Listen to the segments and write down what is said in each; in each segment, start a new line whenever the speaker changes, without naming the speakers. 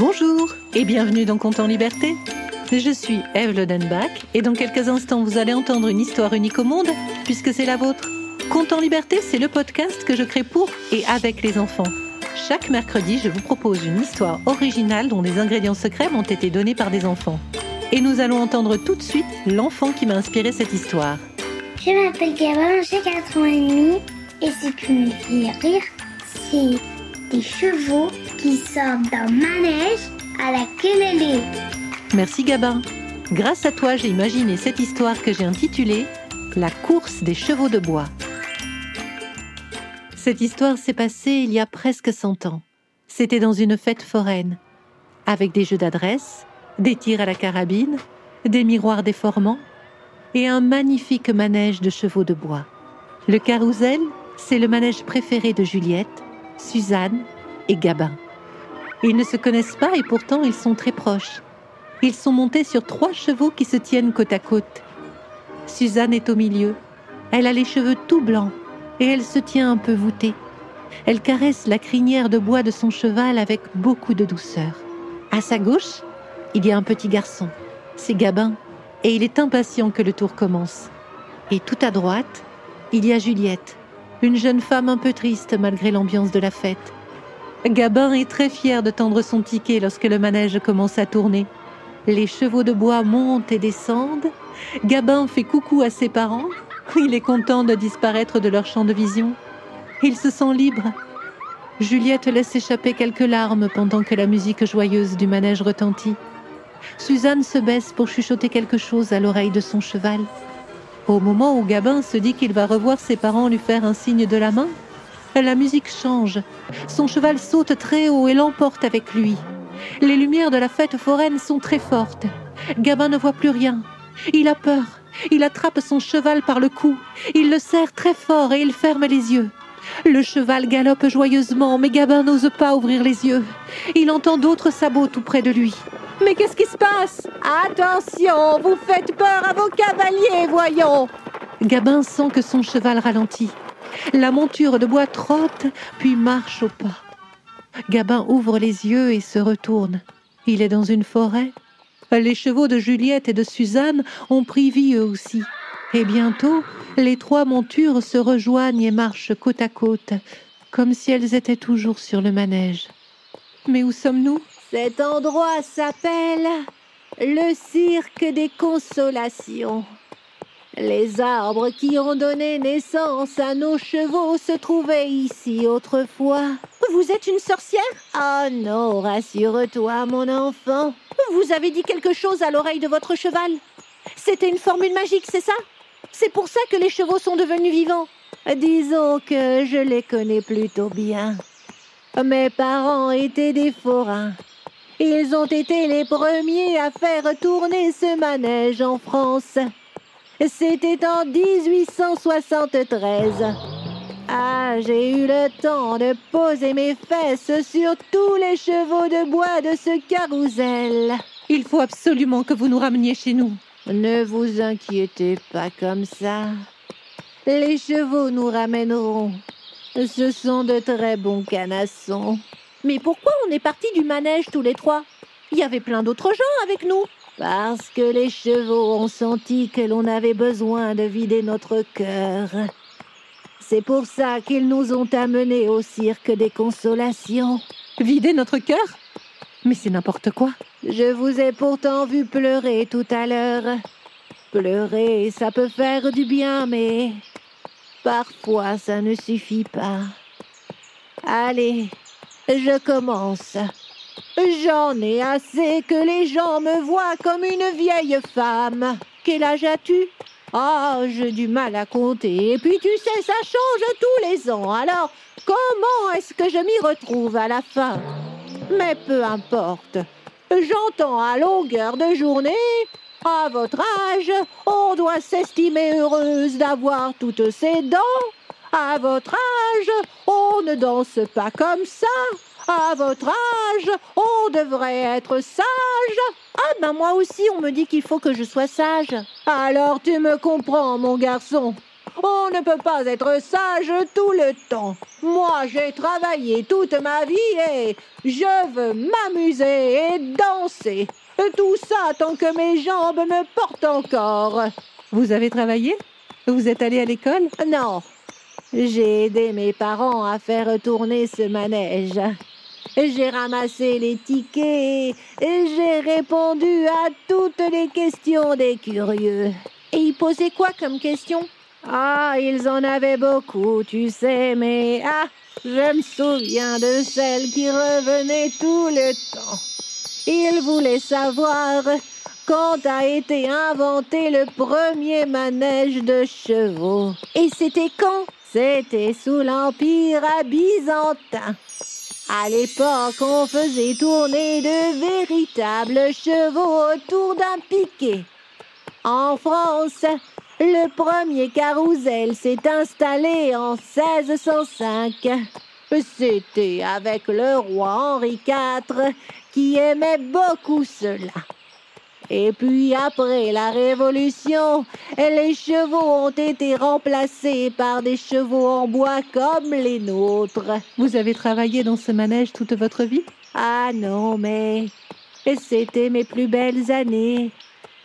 Bonjour et bienvenue dans Compte en Liberté. Je suis Eve Lodenbach et dans quelques instants vous allez entendre une histoire unique au monde puisque c'est la vôtre. Compte en Liberté, c'est le podcast que je crée pour et avec les enfants. Chaque mercredi, je vous propose une histoire originale dont des ingrédients secrets m'ont été donnés par des enfants. Et nous allons entendre tout de suite l'enfant qui m'a inspiré cette histoire.
Je m'appelle Gabin, j'ai 4 ans et demi. Et ce qui me fait rire, c'est des chevaux qui sortent d'un manège à la
Merci Gabin. Grâce à toi, j'ai imaginé cette histoire que j'ai intitulée La course des chevaux de bois. Cette histoire s'est passée il y a presque 100 ans. C'était dans une fête foraine, avec des jeux d'adresse, des tirs à la carabine, des miroirs déformants et un magnifique manège de chevaux de bois. Le carrousel, c'est le manège préféré de Juliette, Suzanne et Gabin. Ils ne se connaissent pas et pourtant ils sont très proches. Ils sont montés sur trois chevaux qui se tiennent côte à côte. Suzanne est au milieu. Elle a les cheveux tout blancs et elle se tient un peu voûtée. Elle caresse la crinière de bois de son cheval avec beaucoup de douceur. À sa gauche, il y a un petit garçon. C'est Gabin, et il est impatient que le tour commence. Et tout à droite, il y a Juliette, une jeune femme un peu triste malgré l'ambiance de la fête. Gabin est très fier de tendre son ticket lorsque le manège commence à tourner. Les chevaux de bois montent et descendent. Gabin fait coucou à ses parents. Il est content de disparaître de leur champ de vision. Il se sent libre. Juliette laisse échapper quelques larmes pendant que la musique joyeuse du manège retentit. Suzanne se baisse pour chuchoter quelque chose à l'oreille de son cheval. Au moment où Gabin se dit qu'il va revoir ses parents lui faire un signe de la main, la musique change. Son cheval saute très haut et l'emporte avec lui. Les lumières de la fête foraine sont très fortes. Gabin ne voit plus rien. Il a peur. Il attrape son cheval par le cou. Il le serre très fort et il ferme les yeux. Le cheval galope joyeusement, mais Gabin n'ose pas ouvrir les yeux. Il entend d'autres sabots tout près de lui. Mais qu'est-ce qui se passe? Attention, vous faites peur à vos cavaliers, voyons Gabin sent que son cheval ralentit. La monture de bois trotte, puis marche au pas. Gabin ouvre les yeux et se retourne. Il est dans une forêt. Les chevaux de Juliette et de Suzanne ont pris vie eux aussi. Et bientôt, les trois montures se rejoignent et marchent côte à côte, comme si elles étaient toujours sur le manège. Mais où sommes-nous?
Cet endroit s'appelle le cirque des consolations. Les arbres qui ont donné naissance à nos chevaux se trouvaient ici autrefois.
Vous êtes une sorcière?
Ah non, rassure-toi, mon enfant.
Vous avez dit quelque chose à l'oreille de votre cheval? C'était une formule magique, c'est ça? C'est pour ça que les chevaux sont devenus vivants.
Disons que je les connais plutôt bien. Mes parents étaient des forains. Ils ont été les premiers à faire tourner ce manège en France. C'était en 1873. Ah, j'ai eu le temps de poser mes fesses sur tous les chevaux de bois de ce carrousel.
Il faut absolument que vous nous rameniez chez nous.
Ne vous inquiétez pas comme ça. Les chevaux nous ramèneront. Ce sont de très bons canassons.
Mais pourquoi on est partis du manège tous les trois? Il y avait plein d'autres gens avec nous.
Parce que les chevaux ont senti que l'on avait besoin de vider notre cœur. C'est pour ça qu'ils nous ont amenés au cirque des consolations.
Vider notre cœur? Mais c'est n'importe quoi.
Je vous ai pourtant vu pleurer tout à l'heure. Pleurer, ça peut faire du bien, mais parfois ça ne suffit pas. Allez, je commence. J'en ai assez que les gens me voient comme une vieille femme. Quel âge as-tu? Ah, j'ai du mal à compter. Et puis tu sais, ça change tous les ans. Alors, comment est-ce que je m'y retrouve à la fin? Mais peu importe. J'entends à longueur de journée. À votre âge, on doit s'estimer heureuse d'avoir toutes ses dents. À votre âge, on ne danse pas comme ça. À votre âge, on devrait être sage.
Ah, ben moi aussi, on me dit qu'il faut que je sois sage.
Alors tu me comprends, mon garçon.
On ne peut pas être sage tout le temps. Moi, j'ai travaillé toute ma vie et je veux m'amuser et danser. Tout ça tant que mes jambes me portent encore.
Vous avez travaillé? Vous êtes allé à l'école?
Non. J'ai aidé mes parents à faire tourner ce manège. J'ai ramassé les tickets et j'ai répondu à toutes les questions des curieux.
Et ils posaient quoi comme question?
Ah, ils en avaient beaucoup, tu sais, mais ah, je me souviens de celle qui revenait tout le temps. Ils voulaient savoir quand a été inventé le premier manège de chevaux.
Et c'était quand?
C'était sous l'Empire byzantin. À l'époque, on faisait tourner de véritables chevaux autour d'un piquet. En France, le premier carrousel s'est installé en 1605. C'était avec le roi Henri IV qui aimait beaucoup cela. Et puis après la Révolution, les chevaux ont été remplacés par des chevaux en bois comme les nôtres.
Vous avez travaillé dans ce manège toute votre vie?
Ah non, mais c'était mes plus belles années.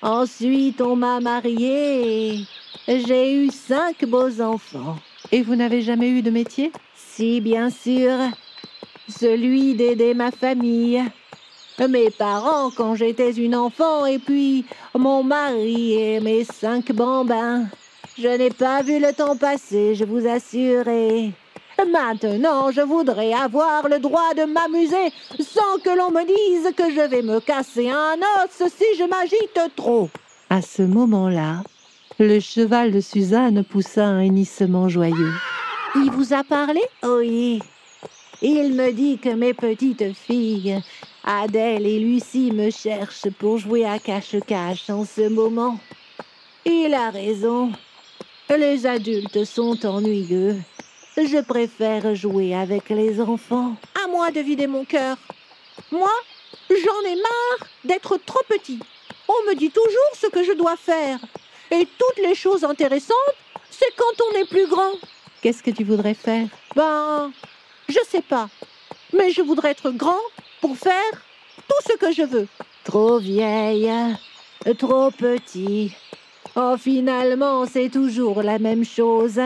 Ensuite, on m'a mariée et j'ai eu cinq beaux enfants.
Et vous n'avez jamais eu de métier?
Si, bien sûr. Celui d'aider ma famille. Mes parents quand j'étais une enfant et puis mon mari et mes cinq bambins. Je n'ai pas vu le temps passer, je vous assure. Et maintenant, je voudrais avoir le droit de m'amuser sans que l'on me dise que je vais me casser un os si je m'agite trop.
À ce moment-là, le cheval de Suzanne poussa un hennissement joyeux.
Il vous a parlé?
Oui. Il me dit que mes petites filles, Adèle et Lucie, me cherchent pour jouer à cache-cache en ce moment. Il a raison. Les adultes sont ennuyeux. Je préfère jouer avec les enfants.
À moi de vider mon cœur. Moi, j'en ai marre d'être trop petit. On me dit toujours ce que je dois faire. Et toutes les choses intéressantes, c'est quand on est plus grand.
Qu'est-ce que tu voudrais faire?
Ben, je sais pas. Mais je voudrais être grand pour faire tout ce que je veux.
Trop vieille, trop petit. Oh, finalement, c'est toujours la même chose.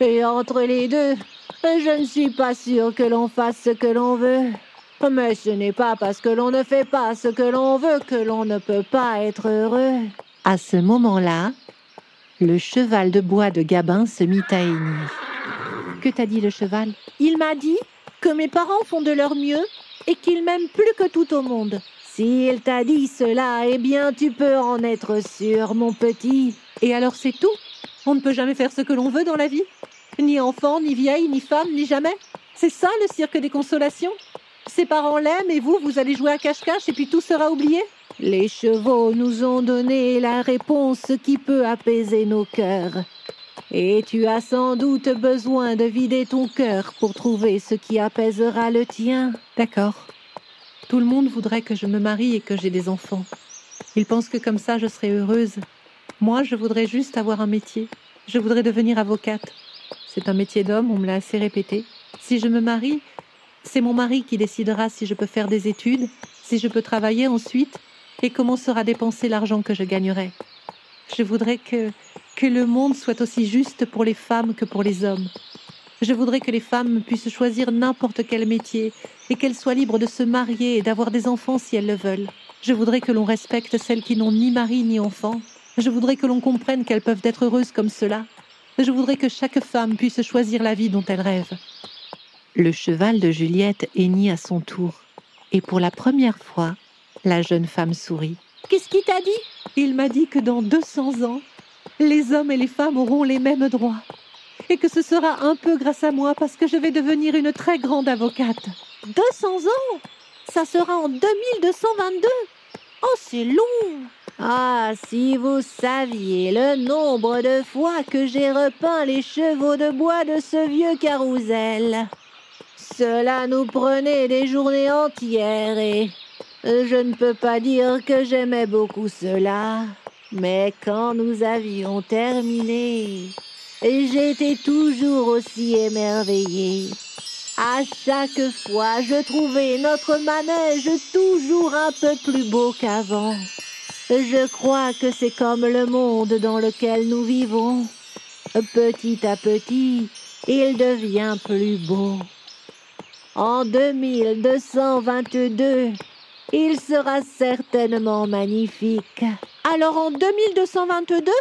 Et entre les deux, je ne suis pas sûre que l'on fasse ce que l'on veut. Mais ce n'est pas parce que l'on ne fait pas ce que l'on veut que l'on ne peut pas être heureux.
À ce moment-là, le cheval de bois de Gabin se mit à hennir. Que t'a dit le cheval?
Il m'a dit que mes parents font de leur mieux et qu'ils m'aiment plus que tout au monde.
S'il t'a dit cela, eh bien tu peux en être sûr, mon petit.
Et alors c'est tout? On ne peut jamais faire ce que l'on veut dans la vie? Ni enfant, ni vieille, ni femme, ni jamais? C'est ça le cirque des consolations? Ses parents l'aiment et vous, vous allez jouer à cache-cache et puis tout sera oublié?
Les chevaux nous ont donné la réponse qui peut apaiser nos cœurs. Et tu as sans doute besoin de vider ton cœur pour trouver ce qui apaisera le tien.
D'accord. Tout le monde voudrait que je me marie et que j'ai des enfants. Ils pensent que comme ça je serai heureuse. Moi, je voudrais juste avoir un métier. Je voudrais devenir avocate. C'est un métier d'homme, on me l'a assez répété. Si je me marie, c'est mon mari qui décidera si je peux faire des études, si je peux travailler ensuite, et comment sera dépensé l'argent que je gagnerai. Je voudrais que, le monde soit aussi juste pour les femmes que pour les hommes. Je voudrais que les femmes puissent choisir n'importe quel métier et qu'elles soient libres de se marier et d'avoir des enfants si elles le veulent. Je voudrais que l'on respecte celles qui n'ont ni mari ni enfant. Je voudrais que l'on comprenne qu'elles peuvent être heureuses comme cela. Je voudrais que chaque femme puisse choisir la vie dont elle rêve. Le cheval de Juliette hennit à son tour, et pour la première fois, la jeune femme sourit.
Qu'est-ce qu'il t'a dit?
Il m'a dit que dans 200 ans, les hommes et les femmes auront les mêmes droits, et que ce sera un peu grâce à moi parce que je vais devenir une très grande avocate.
200 ans? Ça sera en 2222 Oh, c'est long.
Ah, si vous saviez le nombre de fois que j'ai repeint les chevaux de bois de ce vieux carrousel. Cela nous prenait des journées entières et je ne peux pas dire que j'aimais beaucoup cela. Mais quand nous avions terminé,
j'étais toujours aussi émerveillée. À chaque fois, je trouvais notre manège toujours un peu plus beau qu'avant. Je crois que c'est comme le monde dans lequel nous vivons. Petit à petit, il devient plus beau. En 2222, il sera certainement magnifique.
Alors en 2222,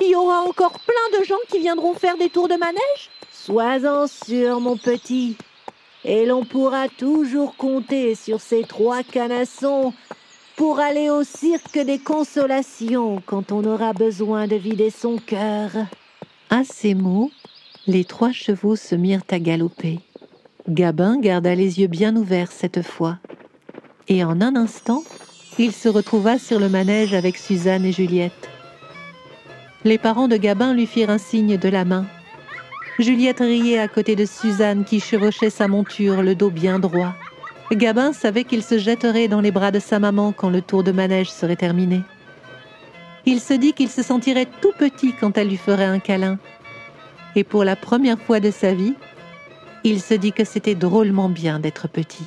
il y aura encore plein de gens qui viendront faire des tours de manège?
Sois-en sûr, mon petit. Et l'on pourra toujours compter sur ces trois canassons pour aller au cirque des consolations quand on aura besoin de vider son cœur.
À ces mots, les trois chevaux se mirent à galoper. Gabin garda les yeux bien ouverts cette fois. Et en un instant, il se retrouva sur le manège avec Suzanne et Juliette. Les parents de Gabin lui firent un signe de la main. Juliette riait à côté de Suzanne qui chevauchait sa monture, le dos bien droit. Gabin savait qu'il se jetterait dans les bras de sa maman quand le tour de manège serait terminé. Il se dit qu'il se sentirait tout petit quand elle lui ferait un câlin. Et pour la première fois de sa vie, il se dit que c'était drôlement bien d'être petit.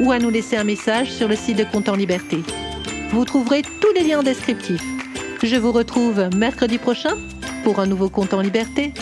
ou à nous laisser un message sur le site de Compte en Liberté. Vous trouverez tous les liens descriptifs. Je vous retrouve mercredi prochain pour un nouveau compte en liberté.